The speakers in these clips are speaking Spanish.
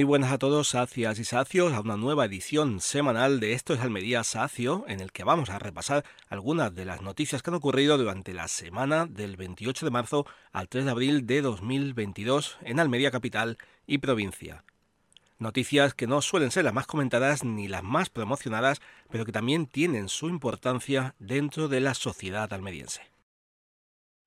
Muy buenas a todos, sacias y sacios, a una nueva edición semanal de Esto es Almería Sacio, en el que vamos a repasar algunas de las noticias que han ocurrido durante la semana del 28 de marzo al 3 de abril de 2022 en Almería capital y provincia. Noticias que no suelen ser las más comentadas ni las más promocionadas, pero que también tienen su importancia dentro de la sociedad almeriense.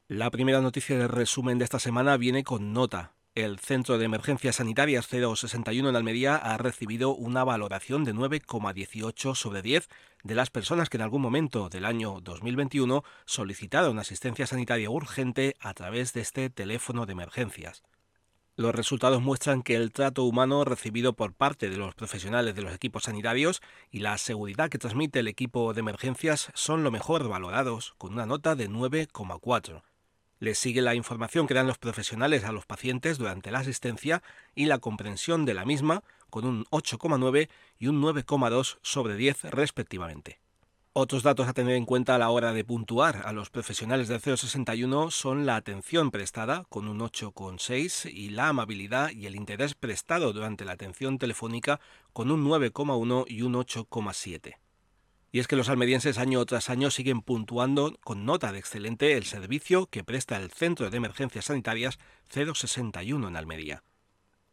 La primera noticia del resumen de esta semana viene con nota. El Centro de Emergencias Sanitarias 061 en Almería ha recibido una valoración de 9,18 sobre 10 de las personas que en algún momento del año 2021 solicitaron asistencia sanitaria urgente a través de este teléfono de emergencias. Los resultados muestran que el trato humano recibido por parte de los profesionales de los equipos sanitarios y la seguridad que transmite el equipo de emergencias son lo mejor valorados, con una nota de 9,4. Le sigue la información que dan los profesionales a los pacientes durante la asistencia y la comprensión de la misma, con un 8,9 y un 9,2 sobre 10 respectivamente. Otros datos a tener en cuenta a la hora de puntuar a los profesionales del 061 son la atención prestada, con un 8,6, y la amabilidad y el interés prestado durante la atención telefónica, con un 9,1 y un 8,7. Y es que los almerienses año tras año siguen puntuando con nota de excelente el servicio que presta el Centro de Emergencias Sanitarias 061 en Almería.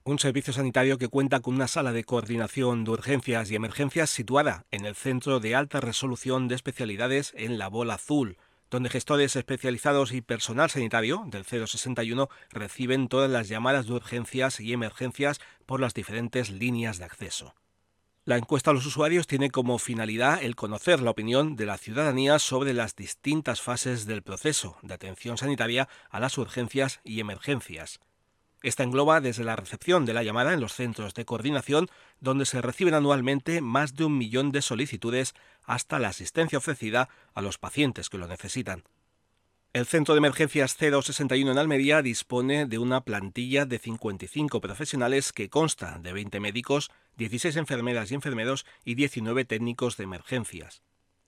Un servicio sanitario que cuenta con una sala de coordinación de urgencias y emergencias situada en el Centro de Alta Resolución de Especialidades en la Bola Azul, donde gestores especializados y personal sanitario del 061 reciben todas las llamadas de urgencias y emergencias por las diferentes líneas de acceso. La encuesta a los usuarios tiene como finalidad el conocer la opinión de la ciudadanía sobre las distintas fases del proceso de atención sanitaria a las urgencias y emergencias. Esta engloba desde la recepción de la llamada en los centros de coordinación, donde se reciben anualmente más de un millón de solicitudes, hasta la asistencia ofrecida a los pacientes que lo necesitan. El Centro de Emergencias 061 en Almería dispone de una plantilla de 55 profesionales que consta de 20 médicos, 16 enfermeras y enfermeros y 19 técnicos de emergencias.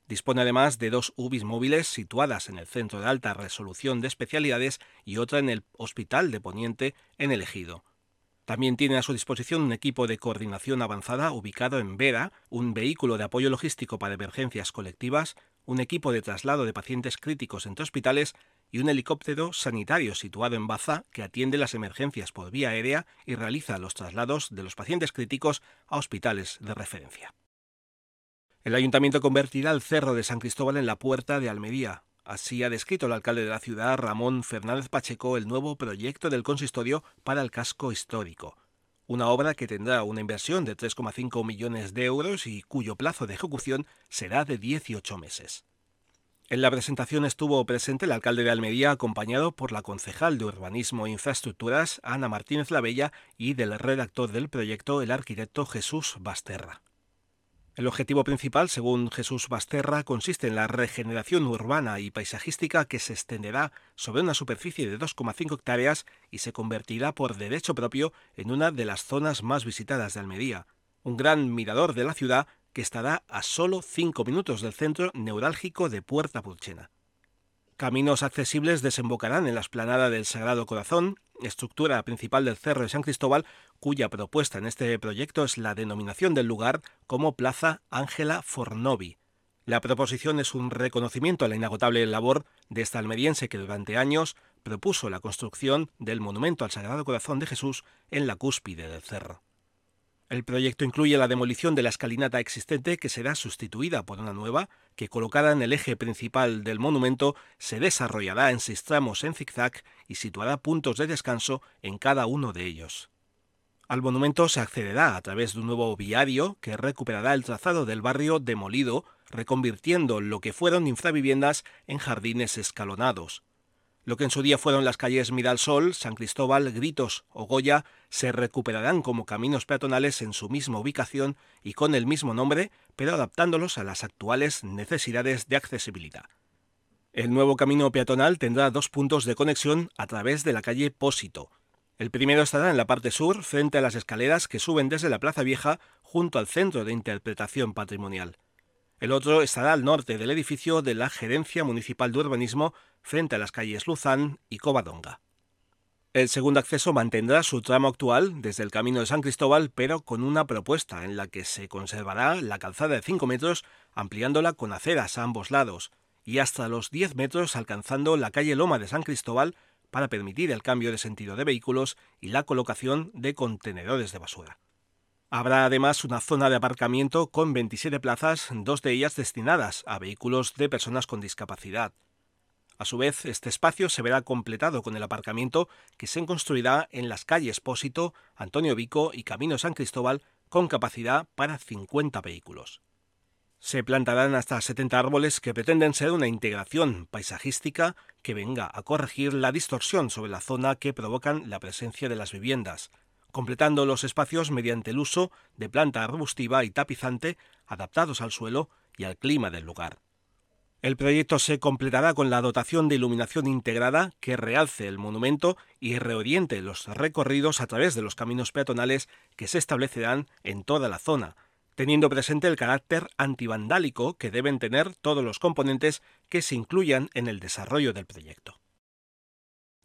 Dispone además de dos UBIs móviles situadas en el Centro de Alta Resolución de Especialidades y otra en el Hospital de Poniente en el Ejido. También tiene a su disposición un equipo de coordinación avanzada ubicado en Vera, un vehículo de apoyo logístico para emergencias colectivas, un equipo de traslado de pacientes críticos entre hospitales y un helicóptero sanitario situado en Baza que atiende las emergencias por vía aérea y realiza los traslados de los pacientes críticos a hospitales de referencia. El ayuntamiento convertirá el Cerro de San Cristóbal en la Puerta de Almería, Así ha descrito el alcalde de la ciudad, Ramón Fernández Pacheco, el nuevo proyecto del consistorio para el casco histórico. Una obra que tendrá una inversión de 3,5 millones de euros y cuyo plazo de ejecución será de 18 meses. En la presentación estuvo presente el alcalde de Almería acompañado por la concejal de Urbanismo e Infraestructuras, Ana Martínez Lavella, y del redactor del proyecto, el arquitecto Jesús Basterra. El objetivo principal, según Jesús Basterra, consiste en la regeneración urbana y paisajística que se extenderá sobre una superficie de 2,5 hectáreas y se convertirá por derecho propio en una de las zonas más visitadas de Almería, un gran mirador de la ciudad que estará a solo 5 minutos del centro neurálgico de Puerta Purchena. Caminos accesibles desembocarán en la esplanada del Sagrado Corazón, estructura principal del Cerro de San Cristóbal, cuya propuesta en este proyecto es la denominación del lugar como Plaza Ángela Fornovi. La proposición es un reconocimiento a la inagotable labor de esta almeriense que durante años propuso la construcción del monumento al Sagrado Corazón de Jesús en la cúspide del cerro. El proyecto incluye la demolición de la escalinata existente que será sustituida por una nueva que colocada en el eje principal del monumento se desarrollará en seis tramos en zigzag y situará puntos de descanso en cada uno de ellos. Al monumento se accederá a través de un nuevo viario que recuperará el trazado del barrio demolido, reconvirtiendo lo que fueron infraviviendas en jardines escalonados. Lo que en su día fueron las calles Miralsol, San Cristóbal, Gritos o Goya se recuperarán como caminos peatonales en su misma ubicación y con el mismo nombre, pero adaptándolos a las actuales necesidades de accesibilidad. El nuevo camino peatonal tendrá dos puntos de conexión a través de la calle Pósito. El primero estará en la parte sur, frente a las escaleras que suben desde la Plaza Vieja junto al Centro de Interpretación Patrimonial. El otro estará al norte del edificio de la Gerencia Municipal de Urbanismo, frente a las calles Luzán y Covadonga. El segundo acceso mantendrá su tramo actual desde el Camino de San Cristóbal, pero con una propuesta en la que se conservará la calzada de 5 metros, ampliándola con aceras a ambos lados, y hasta los 10 metros alcanzando la calle Loma de San Cristóbal para permitir el cambio de sentido de vehículos y la colocación de contenedores de basura. Habrá además una zona de aparcamiento con 27 plazas, dos de ellas destinadas a vehículos de personas con discapacidad. A su vez, este espacio se verá completado con el aparcamiento que se construirá en las calles Pósito, Antonio Vico y Camino San Cristóbal con capacidad para 50 vehículos. Se plantarán hasta 70 árboles que pretenden ser una integración paisajística que venga a corregir la distorsión sobre la zona que provocan la presencia de las viviendas, completando los espacios mediante el uso de planta arbustiva y tapizante adaptados al suelo y al clima del lugar. El proyecto se completará con la dotación de iluminación integrada que realce el monumento y reoriente los recorridos a través de los caminos peatonales que se establecerán en toda la zona, teniendo presente el carácter antivandálico que deben tener todos los componentes que se incluyan en el desarrollo del proyecto.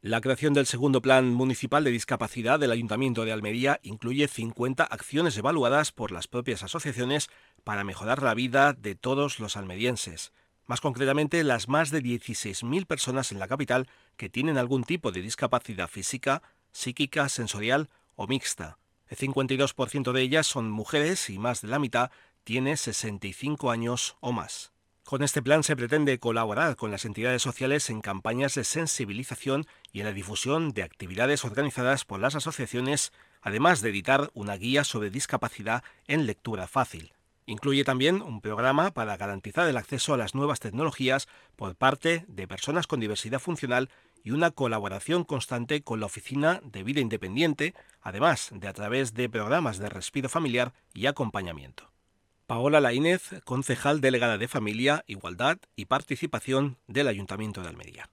La creación del segundo Plan Municipal de Discapacidad del Ayuntamiento de Almería incluye 50 acciones evaluadas por las propias asociaciones para mejorar la vida de todos los almerienses más concretamente las más de 16.000 personas en la capital que tienen algún tipo de discapacidad física, psíquica, sensorial o mixta. El 52% de ellas son mujeres y más de la mitad tiene 65 años o más. Con este plan se pretende colaborar con las entidades sociales en campañas de sensibilización y en la difusión de actividades organizadas por las asociaciones, además de editar una guía sobre discapacidad en lectura fácil. Incluye también un programa para garantizar el acceso a las nuevas tecnologías por parte de personas con diversidad funcional y una colaboración constante con la Oficina de Vida Independiente, además de a través de programas de respiro familiar y acompañamiento. Paola Laínez, concejal delegada de Familia, Igualdad y Participación del Ayuntamiento de Almería.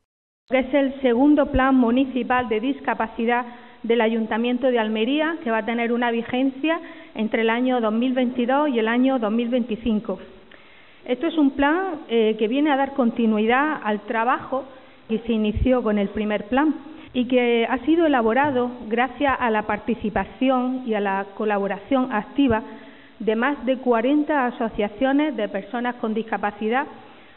Es el segundo plan municipal de discapacidad del Ayuntamiento de Almería, que va a tener una vigencia entre el año 2022 y el año 2025. Esto es un plan eh, que viene a dar continuidad al trabajo que se inició con el primer plan y que ha sido elaborado gracias a la participación y a la colaboración activa de más de 40 asociaciones de personas con discapacidad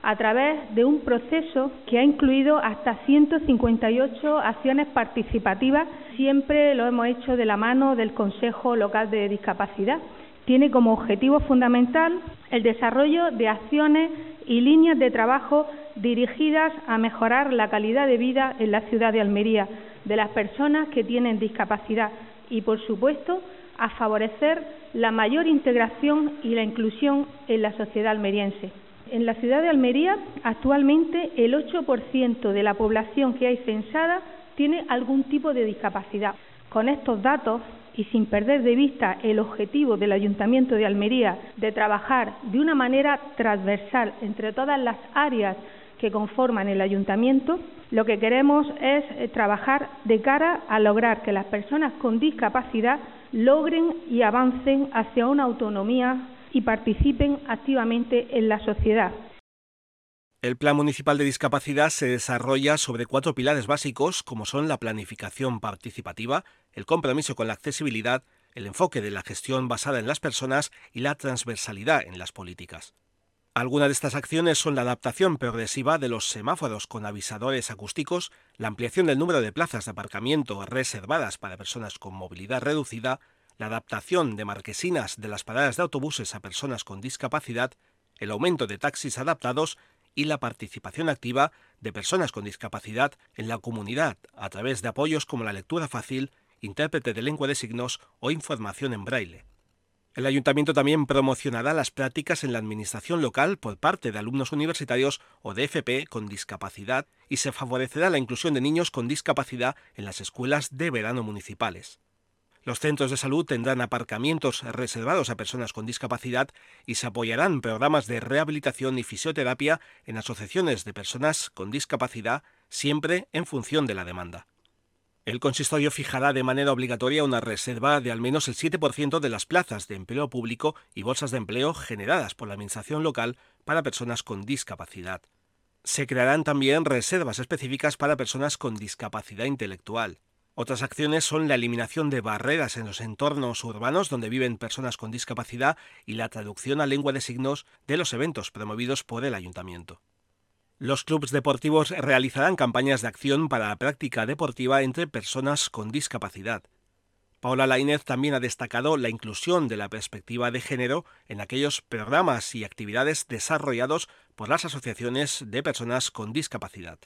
a través de un proceso que ha incluido hasta 158 acciones participativas. Siempre lo hemos hecho de la mano del Consejo Local de Discapacidad. Tiene como objetivo fundamental el desarrollo de acciones y líneas de trabajo dirigidas a mejorar la calidad de vida en la ciudad de Almería de las personas que tienen discapacidad y, por supuesto, a favorecer la mayor integración y la inclusión en la sociedad almeriense. En la ciudad de Almería, actualmente el 8% de la población que hay censada tiene algún tipo de discapacidad. Con estos datos y sin perder de vista el objetivo del Ayuntamiento de Almería de trabajar de una manera transversal entre todas las áreas que conforman el ayuntamiento, lo que queremos es eh, trabajar de cara a lograr que las personas con discapacidad logren y avancen hacia una autonomía y participen activamente en la sociedad. El Plan Municipal de Discapacidad se desarrolla sobre cuatro pilares básicos, como son la planificación participativa, el compromiso con la accesibilidad, el enfoque de la gestión basada en las personas y la transversalidad en las políticas. Algunas de estas acciones son la adaptación progresiva de los semáforos con avisadores acústicos, la ampliación del número de plazas de aparcamiento reservadas para personas con movilidad reducida, la adaptación de marquesinas de las paradas de autobuses a personas con discapacidad, el aumento de taxis adaptados y la participación activa de personas con discapacidad en la comunidad a través de apoyos como la lectura fácil, intérprete de lengua de signos o información en braille. El ayuntamiento también promocionará las prácticas en la administración local por parte de alumnos universitarios o de FP con discapacidad y se favorecerá la inclusión de niños con discapacidad en las escuelas de verano municipales. Los centros de salud tendrán aparcamientos reservados a personas con discapacidad y se apoyarán programas de rehabilitación y fisioterapia en asociaciones de personas con discapacidad, siempre en función de la demanda. El consistorio fijará de manera obligatoria una reserva de al menos el 7% de las plazas de empleo público y bolsas de empleo generadas por la Administración local para personas con discapacidad. Se crearán también reservas específicas para personas con discapacidad intelectual Otras acciones son la eliminación de barreras en los entornos urbanos donde viven personas con discapacidad y la traducción a lengua de signos de los eventos promovidos por el ayuntamiento. Los clubes deportivos realizarán campañas de acción para la práctica deportiva entre personas con discapacidad. Paola Lainez también ha destacado la inclusión de la perspectiva de género en aquellos programas y actividades desarrollados por las asociaciones de personas con discapacidad.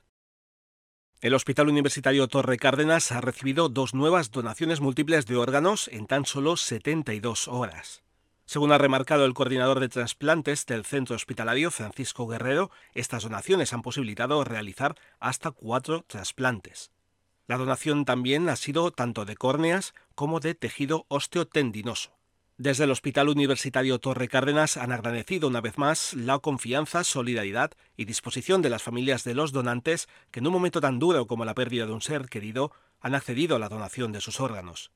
El Hospital Universitario Torre Cárdenas ha recibido dos nuevas donaciones múltiples de órganos en tan solo 72 horas. Según ha remarcado el coordinador de trasplantes del centro hospitalario, Francisco Guerrero, estas donaciones han posibilitado realizar hasta cuatro trasplantes. La donación también ha sido tanto de córneas como de tejido osteotendinoso. Desde el Hospital Universitario Torre Cárdenas han agradecido una vez más la confianza, solidaridad y disposición de las familias de los donantes que en un momento tan duro como la pérdida de un ser querido han accedido a la donación de sus órganos.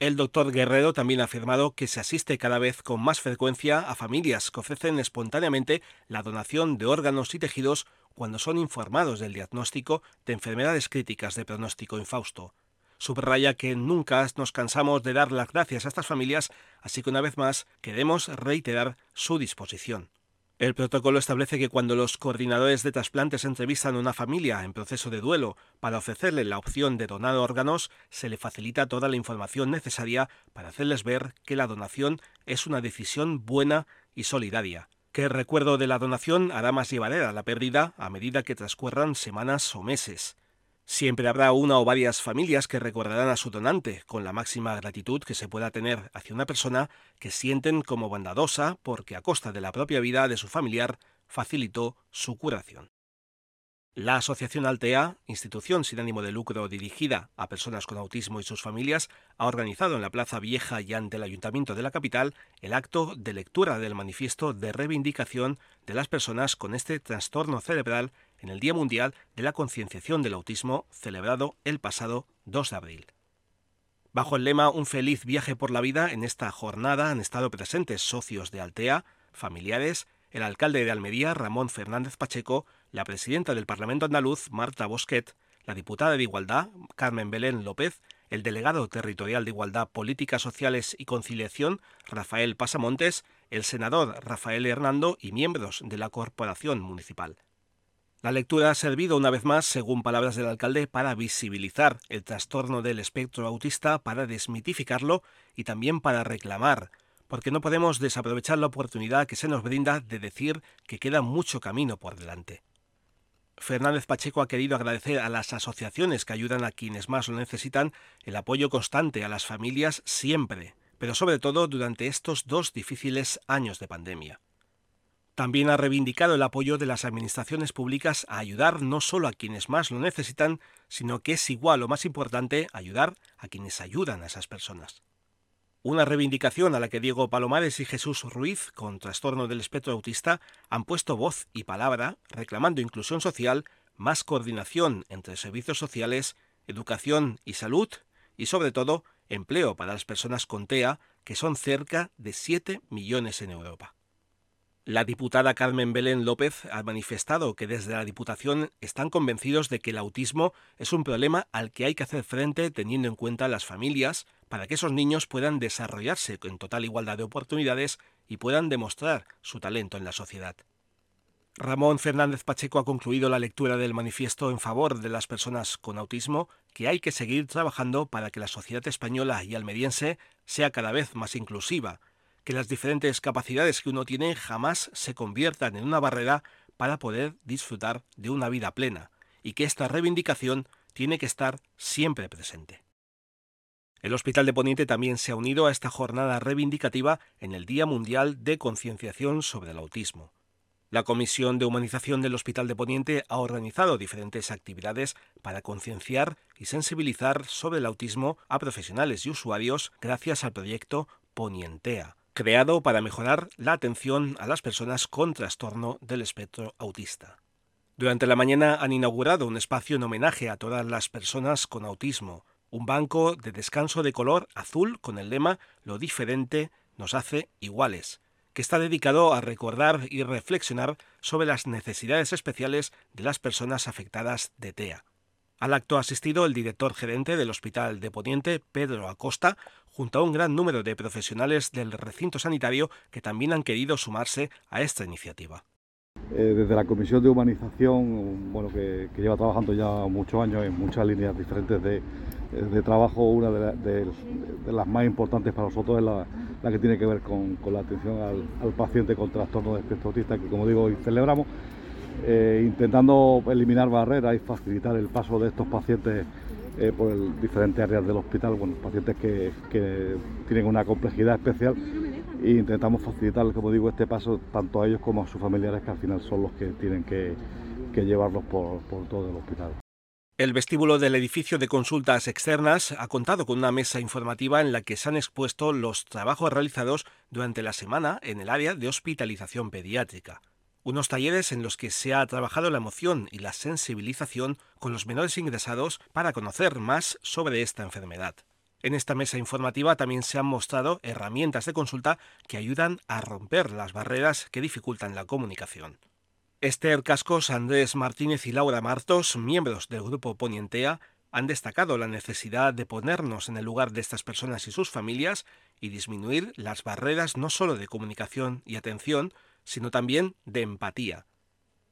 El doctor Guerrero también ha afirmado que se asiste cada vez con más frecuencia a familias que ofrecen espontáneamente la donación de órganos y tejidos cuando son informados del diagnóstico de enfermedades críticas de pronóstico infausto. Subraya que nunca nos cansamos de dar las gracias a estas familias, así que una vez más queremos reiterar su disposición. El protocolo establece que cuando los coordinadores de trasplantes entrevistan a una familia en proceso de duelo para ofrecerle la opción de donar órganos, se le facilita toda la información necesaria para hacerles ver que la donación es una decisión buena y solidaria, que el recuerdo de la donación hará más llevadera la pérdida a medida que transcurran semanas o meses. Siempre habrá una o varias familias que recordarán a su donante con la máxima gratitud que se pueda tener hacia una persona que sienten como bondadosa porque a costa de la propia vida de su familiar facilitó su curación. La Asociación Altea, institución sin ánimo de lucro dirigida a personas con autismo y sus familias, ha organizado en la Plaza Vieja y ante el Ayuntamiento de la capital el acto de lectura del manifiesto de reivindicación de las personas con este trastorno cerebral en el Día Mundial de la Concienciación del Autismo celebrado el pasado 2 de abril. Bajo el lema Un feliz viaje por la vida, en esta jornada han estado presentes socios de Altea, familiares, el alcalde de Almería, Ramón Fernández Pacheco, la presidenta del Parlamento andaluz, Marta Bosquet, la diputada de Igualdad, Carmen Belén López, el delegado territorial de Igualdad, Políticas Sociales y Conciliación, Rafael Pasamontes, el senador Rafael Hernando y miembros de la Corporación Municipal. La lectura ha servido una vez más, según palabras del alcalde, para visibilizar el trastorno del espectro autista, para desmitificarlo y también para reclamar, porque no podemos desaprovechar la oportunidad que se nos brinda de decir que queda mucho camino por delante. Fernández Pacheco ha querido agradecer a las asociaciones que ayudan a quienes más lo necesitan el apoyo constante a las familias siempre, pero sobre todo durante estos dos difíciles años de pandemia. También ha reivindicado el apoyo de las administraciones públicas a ayudar no solo a quienes más lo necesitan, sino que es igual o más importante ayudar a quienes ayudan a esas personas. Una reivindicación a la que Diego Palomares y Jesús Ruiz, con trastorno del espectro autista, han puesto voz y palabra reclamando inclusión social, más coordinación entre servicios sociales, educación y salud y sobre todo empleo para las personas con TEA, que son cerca de 7 millones en Europa. La diputada Carmen Belén López ha manifestado que desde la Diputación están convencidos de que el autismo es un problema al que hay que hacer frente teniendo en cuenta las familias para que esos niños puedan desarrollarse en total igualdad de oportunidades y puedan demostrar su talento en la sociedad. Ramón Fernández Pacheco ha concluido la lectura del manifiesto en favor de las personas con autismo que hay que seguir trabajando para que la sociedad española y almeriense sea cada vez más inclusiva que las diferentes capacidades que uno tiene jamás se conviertan en una barrera para poder disfrutar de una vida plena, y que esta reivindicación tiene que estar siempre presente. El Hospital de Poniente también se ha unido a esta jornada reivindicativa en el Día Mundial de Concienciación sobre el Autismo. La Comisión de Humanización del Hospital de Poniente ha organizado diferentes actividades para concienciar y sensibilizar sobre el autismo a profesionales y usuarios gracias al proyecto Ponientea, creado para mejorar la atención a las personas con trastorno del espectro autista. Durante la mañana han inaugurado un espacio en homenaje a todas las personas con autismo, un banco de descanso de color azul con el lema Lo diferente nos hace iguales, que está dedicado a recordar y reflexionar sobre las necesidades especiales de las personas afectadas de TEA. Al acto ha asistido el director gerente del Hospital de Poniente, Pedro Acosta, junto a un gran número de profesionales del recinto sanitario que también han querido sumarse a esta iniciativa. Eh, desde la Comisión de Humanización, bueno, que, lleva trabajando ya muchos años en muchas líneas diferentes de, trabajo, una de, las más importantes para nosotros es la, que tiene que ver con, la atención al, paciente con trastorno de espectro autista, que como digo hoy celebramos eh, intentando eliminar barreras y facilitar el paso de estos pacientes eh, por diferentes áreas del hospital, bueno, pacientes que, tienen una complejidad especial e intentamos facilitar, como digo, este paso tanto a ellos como a sus familiares que al final son los que tienen que, llevarlos por, por todo el hospital. El vestíbulo del edificio de consultas externas ha contado con una mesa informativa en la que se han expuesto los trabajos realizados durante la semana en el área de hospitalización pediátrica unos talleres en los que se ha trabajado la emoción y la sensibilización con los menores ingresados para conocer más sobre esta enfermedad. En esta mesa informativa también se han mostrado herramientas de consulta que ayudan a romper las barreras que dificultan la comunicación. Esther Cascos, Andrés Martínez y Laura Martos, miembros del grupo Ponientea, han destacado la necesidad de ponernos en el lugar de estas personas y sus familias y disminuir las barreras no solo de comunicación y atención, sino también de empatía.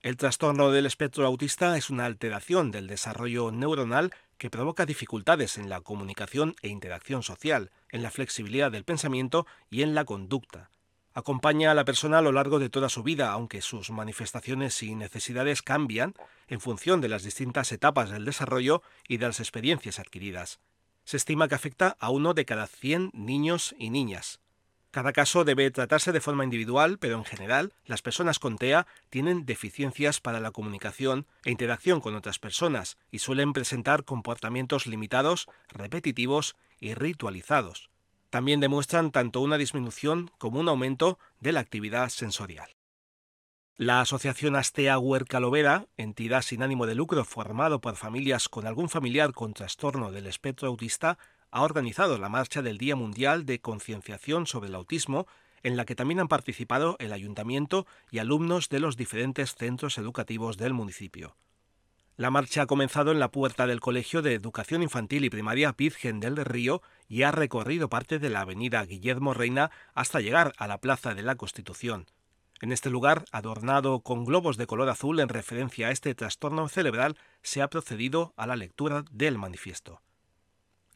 El trastorno del espectro autista es una alteración del desarrollo neuronal que provoca dificultades en la comunicación e interacción social, en la flexibilidad del pensamiento y en la conducta. Acompaña a la persona a lo largo de toda su vida, aunque sus manifestaciones y necesidades cambian en función de las distintas etapas del desarrollo y de las experiencias adquiridas. Se estima que afecta a uno de cada 100 niños y niñas. Cada caso debe tratarse de forma individual, pero en general las personas con TEA tienen deficiencias para la comunicación e interacción con otras personas y suelen presentar comportamientos limitados, repetitivos y ritualizados. También demuestran tanto una disminución como un aumento de la actividad sensorial. La Asociación Astea Huerca Lovera, entidad sin ánimo de lucro formado por familias con algún familiar con trastorno del espectro autista, ha organizado la marcha del Día Mundial de Concienciación sobre el Autismo, en la que también han participado el ayuntamiento y alumnos de los diferentes centros educativos del municipio. La marcha ha comenzado en la puerta del Colegio de Educación Infantil y Primaria Virgen del Río y ha recorrido parte de la avenida Guillermo Reina hasta llegar a la Plaza de la Constitución. En este lugar, adornado con globos de color azul en referencia a este trastorno cerebral, se ha procedido a la lectura del manifiesto.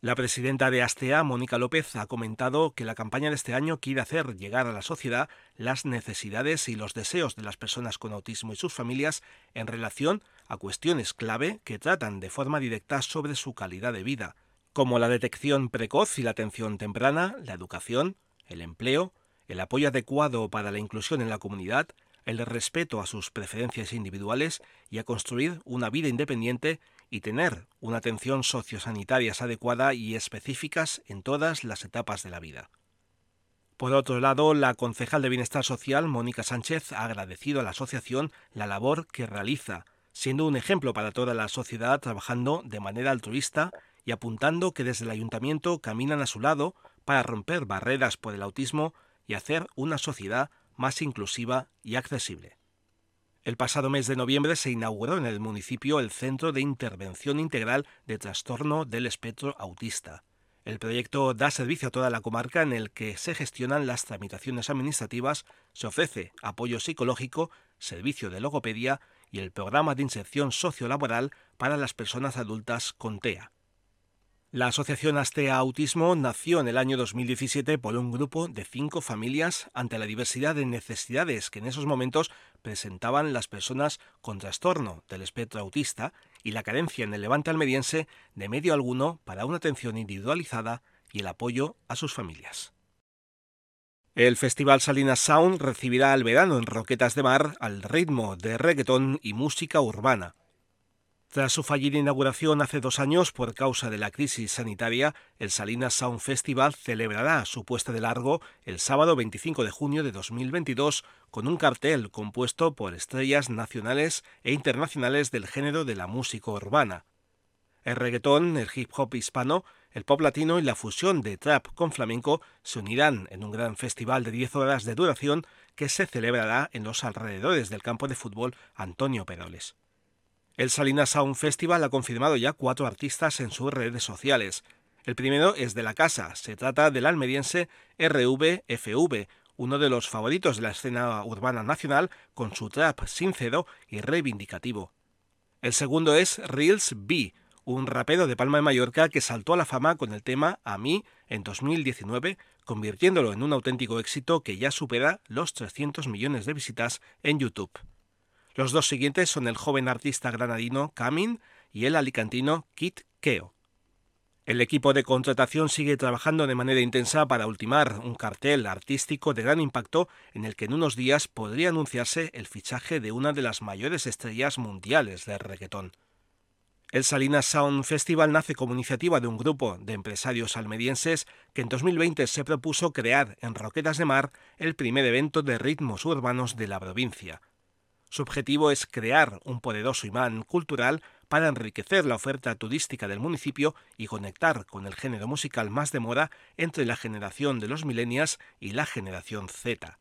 La presidenta de Astea, Mónica López, ha comentado que la campaña de este año quiere hacer llegar a la sociedad las necesidades y los deseos de las personas con autismo y sus familias en relación a cuestiones clave que tratan de forma directa sobre su calidad de vida, como la detección precoz y la atención temprana, la educación, el empleo, el apoyo adecuado para la inclusión en la comunidad, el respeto a sus preferencias individuales y a construir una vida independiente y tener una atención sociosanitaria adecuada y específicas en todas las etapas de la vida. Por otro lado, la concejal de Bienestar Social, Mónica Sánchez, ha agradecido a la asociación la labor que realiza, siendo un ejemplo para toda la sociedad trabajando de manera altruista y apuntando que desde el ayuntamiento caminan a su lado para romper barreras por el autismo y hacer una sociedad más inclusiva y accesible. El pasado mes de noviembre se inauguró en el municipio el Centro de Intervención Integral de Trastorno del Espectro Autista. El proyecto da servicio a toda la comarca en el que se gestionan las tramitaciones administrativas, se ofrece apoyo psicológico, servicio de logopedia y el programa de inserción sociolaboral para las personas adultas con TEA. La Asociación Astea Autismo nació en el año 2017 por un grupo de cinco familias ante la diversidad de necesidades que en esos momentos presentaban las personas con trastorno del espectro autista y la carencia en el levante almeriense de medio alguno para una atención individualizada y el apoyo a sus familias. El Festival Salinas Sound recibirá el verano en Roquetas de Mar al ritmo de reggaetón y música urbana. Tras su fallida inauguración hace dos años por causa de la crisis sanitaria, el Salinas Sound Festival celebrará su puesta de largo el sábado 25 de junio de 2022 con un cartel compuesto por estrellas nacionales e internacionales del género de la música urbana. El reggaetón, el hip hop hispano, el pop latino y la fusión de trap con flamenco se unirán en un gran festival de 10 horas de duración que se celebrará en los alrededores del campo de fútbol Antonio Peroles. El Salinas Sound Festival ha confirmado ya cuatro artistas en sus redes sociales. El primero es de la casa, se trata del almeriense RVFV, uno de los favoritos de la escena urbana nacional con su trap sincero y reivindicativo. El segundo es Reels B, un rapero de Palma de Mallorca que saltó a la fama con el tema A mí en 2019, convirtiéndolo en un auténtico éxito que ya supera los 300 millones de visitas en YouTube. Los dos siguientes son el joven artista granadino Camin y el alicantino Kit Keo. El equipo de contratación sigue trabajando de manera intensa para ultimar un cartel artístico de gran impacto en el que en unos días podría anunciarse el fichaje de una de las mayores estrellas mundiales del reggaetón. El Salinas Sound Festival nace como iniciativa de un grupo de empresarios almerienses que en 2020 se propuso crear en Roquetas de Mar el primer evento de ritmos urbanos de la provincia. Su objetivo es crear un poderoso imán cultural para enriquecer la oferta turística del municipio y conectar con el género musical más de moda entre la generación de los millennials y la generación Z.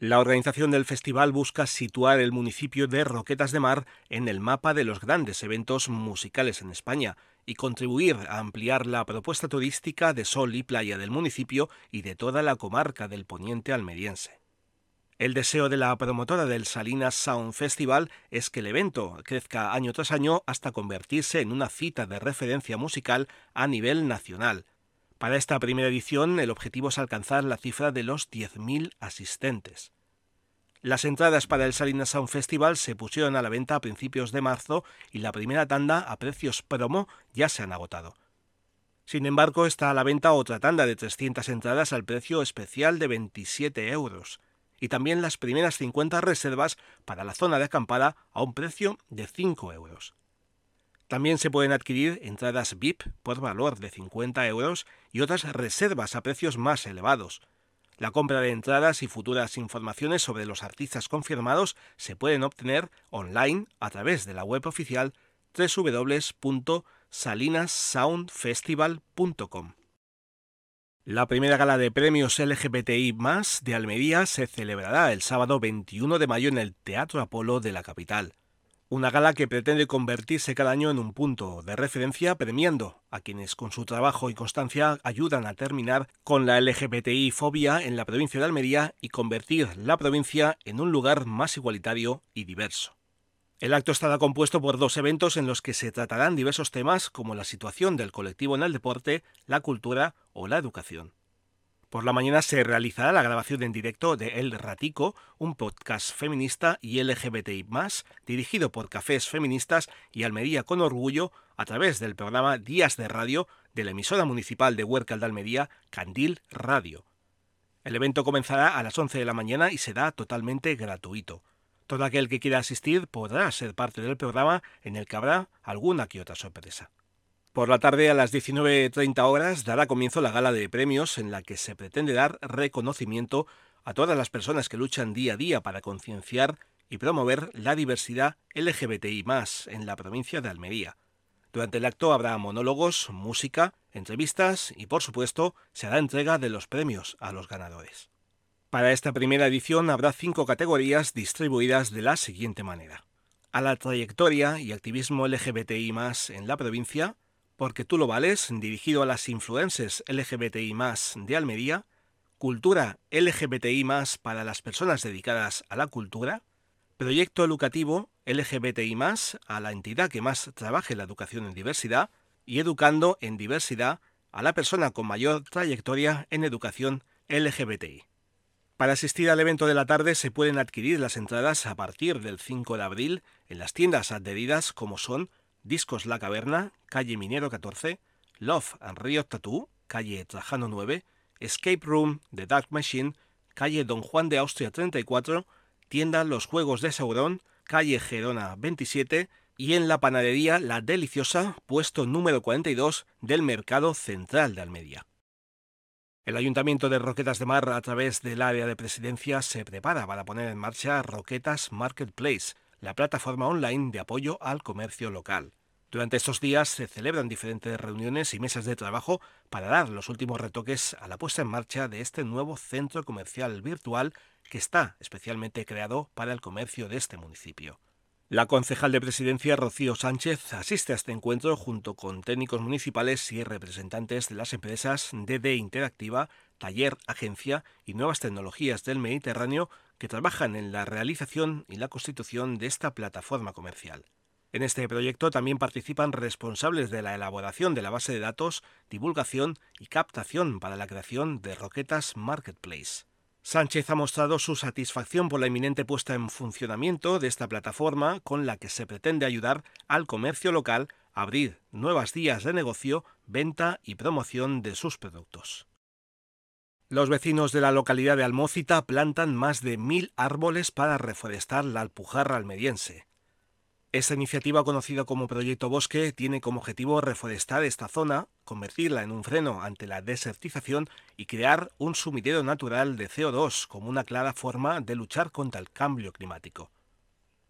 La organización del festival busca situar el municipio de Roquetas de Mar en el mapa de los grandes eventos musicales en España y contribuir a ampliar la propuesta turística de sol y playa del municipio y de toda la comarca del poniente almeriense. El deseo de la promotora del Salinas Sound Festival es que el evento crezca año tras año hasta convertirse en una cita de referencia musical a nivel nacional. Para esta primera edición el objetivo es alcanzar la cifra de los 10.000 asistentes. Las entradas para el Salinas Sound Festival se pusieron a la venta a principios de marzo y la primera tanda a precios promo ya se han agotado. Sin embargo, está a la venta otra tanda de 300 entradas al precio especial de 27 euros y también las primeras 50 reservas para la zona de acampada a un precio de 5 euros. También se pueden adquirir entradas VIP por valor de 50 euros y otras reservas a precios más elevados. La compra de entradas y futuras informaciones sobre los artistas confirmados se pueden obtener online a través de la web oficial www.salinassoundfestival.com. La primera gala de premios LGBTI de Almería se celebrará el sábado 21 de mayo en el Teatro Apolo de la capital. Una gala que pretende convertirse cada año en un punto de referencia premiando a quienes con su trabajo y constancia ayudan a terminar con la LGBTI fobia en la provincia de Almería y convertir la provincia en un lugar más igualitario y diverso. El acto estará compuesto por dos eventos en los que se tratarán diversos temas como la situación del colectivo en el deporte, la cultura o la educación. Por la mañana se realizará la grabación en directo de El Ratico, un podcast feminista y LGBTI, dirigido por cafés feministas y Almería con Orgullo, a través del programa Días de Radio de la emisora municipal de Huércal de Almería, Candil Radio. El evento comenzará a las 11 de la mañana y será totalmente gratuito. Todo aquel que quiera asistir podrá ser parte del programa en el que habrá alguna que otra sorpresa. Por la tarde a las 19.30 horas dará comienzo la gala de premios en la que se pretende dar reconocimiento a todas las personas que luchan día a día para concienciar y promover la diversidad LGBTI en la provincia de Almería. Durante el acto habrá monólogos, música, entrevistas y por supuesto se hará entrega de los premios a los ganadores. Para esta primera edición habrá cinco categorías distribuidas de la siguiente manera. A la trayectoria y activismo LGBTI en la provincia, porque tú lo vales, dirigido a las influencers LGBTI de Almería, Cultura LGBTI para las personas dedicadas a la cultura, Proyecto Educativo LGBTI a la entidad que más trabaje la educación en diversidad y Educando en Diversidad a la persona con mayor trayectoria en educación LGBTI. Para asistir al evento de la tarde se pueden adquirir las entradas a partir del 5 de abril en las tiendas adheridas como son Discos La Caverna, calle Minero 14, Love and Riot Tattoo, calle Trajano 9, Escape Room The Dark Machine, calle Don Juan de Austria 34, tienda Los Juegos de Saurón, calle Gerona 27 y en la panadería La Deliciosa, puesto número 42 del Mercado Central de Almería. El Ayuntamiento de Roquetas de Mar, a través del área de presidencia, se prepara para poner en marcha Roquetas Marketplace, la plataforma online de apoyo al comercio local. Durante estos días se celebran diferentes reuniones y mesas de trabajo para dar los últimos retoques a la puesta en marcha de este nuevo centro comercial virtual que está especialmente creado para el comercio de este municipio. La concejal de presidencia Rocío Sánchez asiste a este encuentro junto con técnicos municipales y representantes de las empresas DD Interactiva, Taller Agencia y Nuevas Tecnologías del Mediterráneo que trabajan en la realización y la constitución de esta plataforma comercial. En este proyecto también participan responsables de la elaboración de la base de datos, divulgación y captación para la creación de Roquetas Marketplace. Sánchez ha mostrado su satisfacción por la inminente puesta en funcionamiento de esta plataforma con la que se pretende ayudar al comercio local a abrir nuevas vías de negocio, venta y promoción de sus productos. Los vecinos de la localidad de Almócita plantan más de mil árboles para reforestar la Alpujarra almeriense. Esta iniciativa, conocida como Proyecto Bosque, tiene como objetivo reforestar esta zona, convertirla en un freno ante la desertización y crear un sumidero natural de CO2 como una clara forma de luchar contra el cambio climático.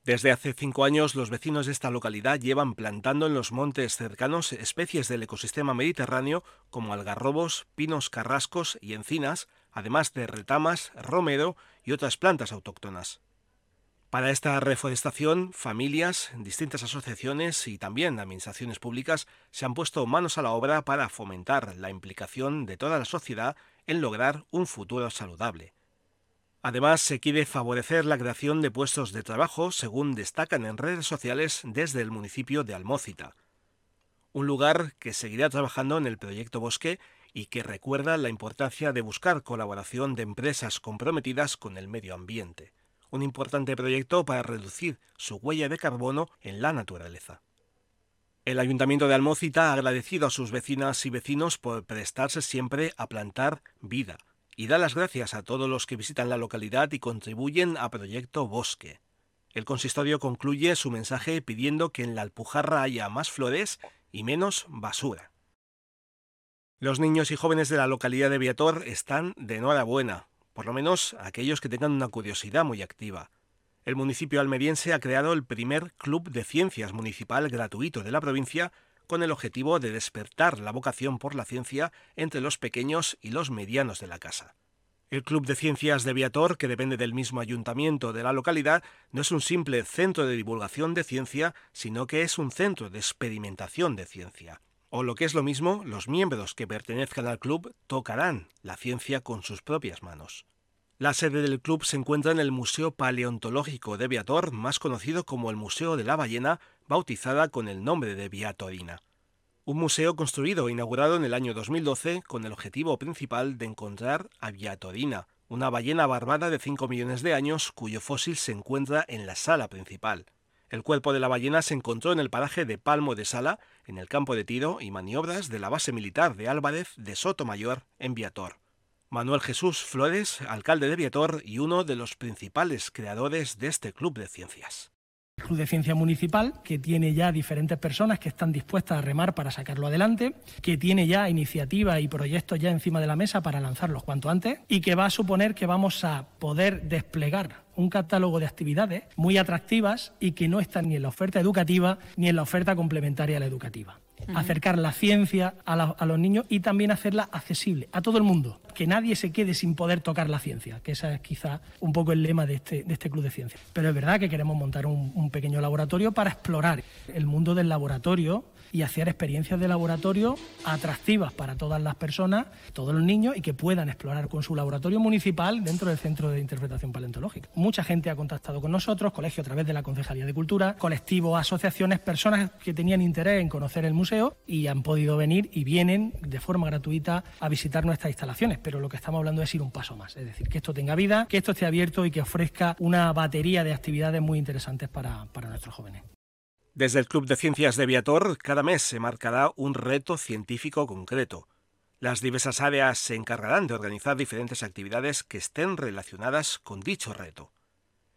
Desde hace cinco años, los vecinos de esta localidad llevan plantando en los montes cercanos especies del ecosistema mediterráneo como algarrobos, pinos carrascos y encinas, además de retamas, romero y otras plantas autóctonas. Para esta reforestación, familias, distintas asociaciones y también administraciones públicas se han puesto manos a la obra para fomentar la implicación de toda la sociedad en lograr un futuro saludable. Además, se quiere favorecer la creación de puestos de trabajo, según destacan en redes sociales desde el municipio de Almócita. Un lugar que seguirá trabajando en el proyecto Bosque y que recuerda la importancia de buscar colaboración de empresas comprometidas con el medio ambiente un importante proyecto para reducir su huella de carbono en la naturaleza. El Ayuntamiento de Almócita ha agradecido a sus vecinas y vecinos por prestarse siempre a plantar vida y da las gracias a todos los que visitan la localidad y contribuyen a Proyecto Bosque. El consistorio concluye su mensaje pidiendo que en la Alpujarra haya más flores y menos basura. Los niños y jóvenes de la localidad de Viator están de enhorabuena por lo menos aquellos que tengan una curiosidad muy activa. El municipio almeriense ha creado el primer club de ciencias municipal gratuito de la provincia con el objetivo de despertar la vocación por la ciencia entre los pequeños y los medianos de la casa. El Club de Ciencias de Viator, que depende del mismo ayuntamiento de la localidad, no es un simple centro de divulgación de ciencia, sino que es un centro de experimentación de ciencia. O lo que es lo mismo, los miembros que pertenezcan al club tocarán la ciencia con sus propias manos. La sede del club se encuentra en el Museo Paleontológico de Viator, más conocido como el Museo de la Ballena, bautizada con el nombre de Viatorina. Un museo construido e inaugurado en el año 2012 con el objetivo principal de encontrar a Viatorina, una ballena barbada de 5 millones de años cuyo fósil se encuentra en la sala principal. El cuerpo de la ballena se encontró en el paraje de Palmo de Sala, en el campo de tiro y maniobras de la base militar de Álvarez de Sotomayor, en Viator. Manuel Jesús Flores, alcalde de Viator y uno de los principales creadores de este club de ciencias. Club de Ciencia Municipal, que tiene ya diferentes personas que están dispuestas a remar para sacarlo adelante, que tiene ya iniciativas y proyectos ya encima de la mesa para lanzarlos cuanto antes y que va a suponer que vamos a poder desplegar un catálogo de actividades muy atractivas y que no están ni en la oferta educativa ni en la oferta complementaria a la educativa acercar la ciencia a, los niños y también hacerla accesible a todo el mundo, que nadie se quede sin poder tocar la ciencia, que ese es quizá un poco el lema de este, de este Club de Ciencia. Pero es verdad que queremos montar un, un pequeño laboratorio para explorar el mundo del laboratorio y hacer experiencias de laboratorio atractivas para todas las personas, todos los niños y que puedan explorar con su laboratorio municipal dentro del Centro de Interpretación Paleontológica. Mucha gente ha contactado con nosotros, colegio a través de la Concejalía de Cultura, colectivos, asociaciones, personas que tenían interés en conocer el museo y han podido venir y vienen de forma gratuita a visitar nuestras instalaciones, pero lo que estamos hablando es ir un paso más, es decir, que esto tenga vida, que esto esté abierto y que ofrezca una batería de actividades muy interesantes para, para nuestros jóvenes. Desde el Club de Ciencias de Viator, cada mes se marcará un reto científico concreto. Las diversas áreas se encargarán de organizar diferentes actividades que estén relacionadas con dicho reto.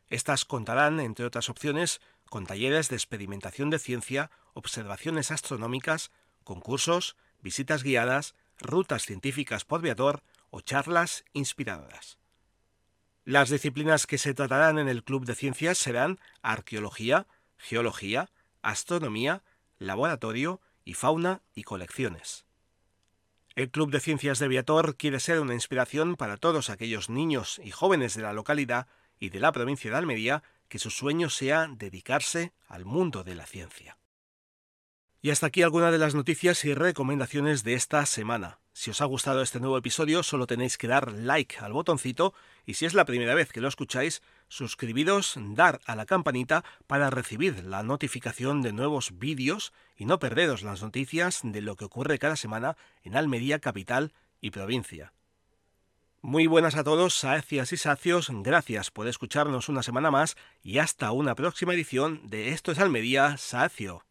Estas contarán, entre otras opciones, con talleres de experimentación de ciencia, observaciones astronómicas, concursos, visitas guiadas, rutas científicas por Viator o charlas inspiradoras. Las disciplinas que se tratarán en el Club de Ciencias serán arqueología, geología, astronomía, laboratorio y fauna y colecciones. El Club de Ciencias de Viator quiere ser una inspiración para todos aquellos niños y jóvenes de la localidad y de la provincia de Almería que su sueño sea dedicarse al mundo de la ciencia. Y hasta aquí algunas de las noticias y recomendaciones de esta semana. Si os ha gustado este nuevo episodio, solo tenéis que dar like al botoncito y si es la primera vez que lo escucháis, suscribiros, dar a la campanita para recibir la notificación de nuevos vídeos y no perderos las noticias de lo que ocurre cada semana en Almería capital y provincia. Muy buenas a todos, sacias y sacios, gracias por escucharnos una semana más y hasta una próxima edición de Esto es Almería Sacio.